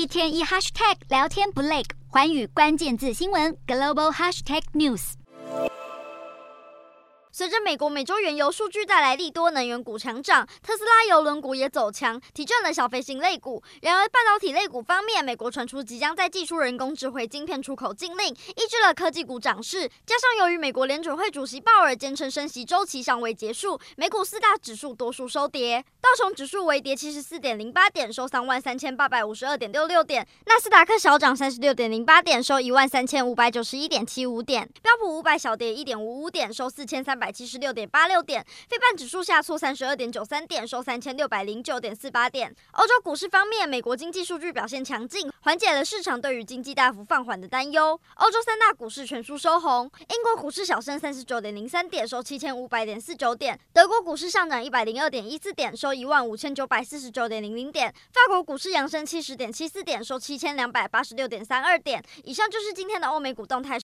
一天一 hashtag 聊天不累，寰宇关键字新闻 global hashtag news。随着美国每周原油数据带来利多，能源股强涨，特斯拉油轮股也走强，提振了小飞型类股。然而，半导体类股方面，美国传出即将再祭出人工智慧晶片出口禁令，抑制了科技股涨势。加上由于美国联准会主席鲍尔坚称升息周期尚未结束，美股四大指数多数收跌，道琼指数微跌七十四点零八点，收三万三千八百五十二点六六点；纳斯达克小涨三十六点零八点，收一万三千五百九十一点七五点；标普五百小跌一点五五点，收四千三百七十六点八六点，非半指数下挫三十二点九三点，收三千六百零九点四八点。欧洲股市方面，美国经济数据表现强劲，缓解了市场对于经济大幅放缓的担忧。欧洲三大股市全数收红，英国股市小升三十九点零三点，收七千五百点四九点；德国股市上涨一百零二点一四点，收一万五千九百四十九点零零点；法国股市扬升七十点七四点，收七千两百八十六点三二点。以上就是今天的欧美股动态。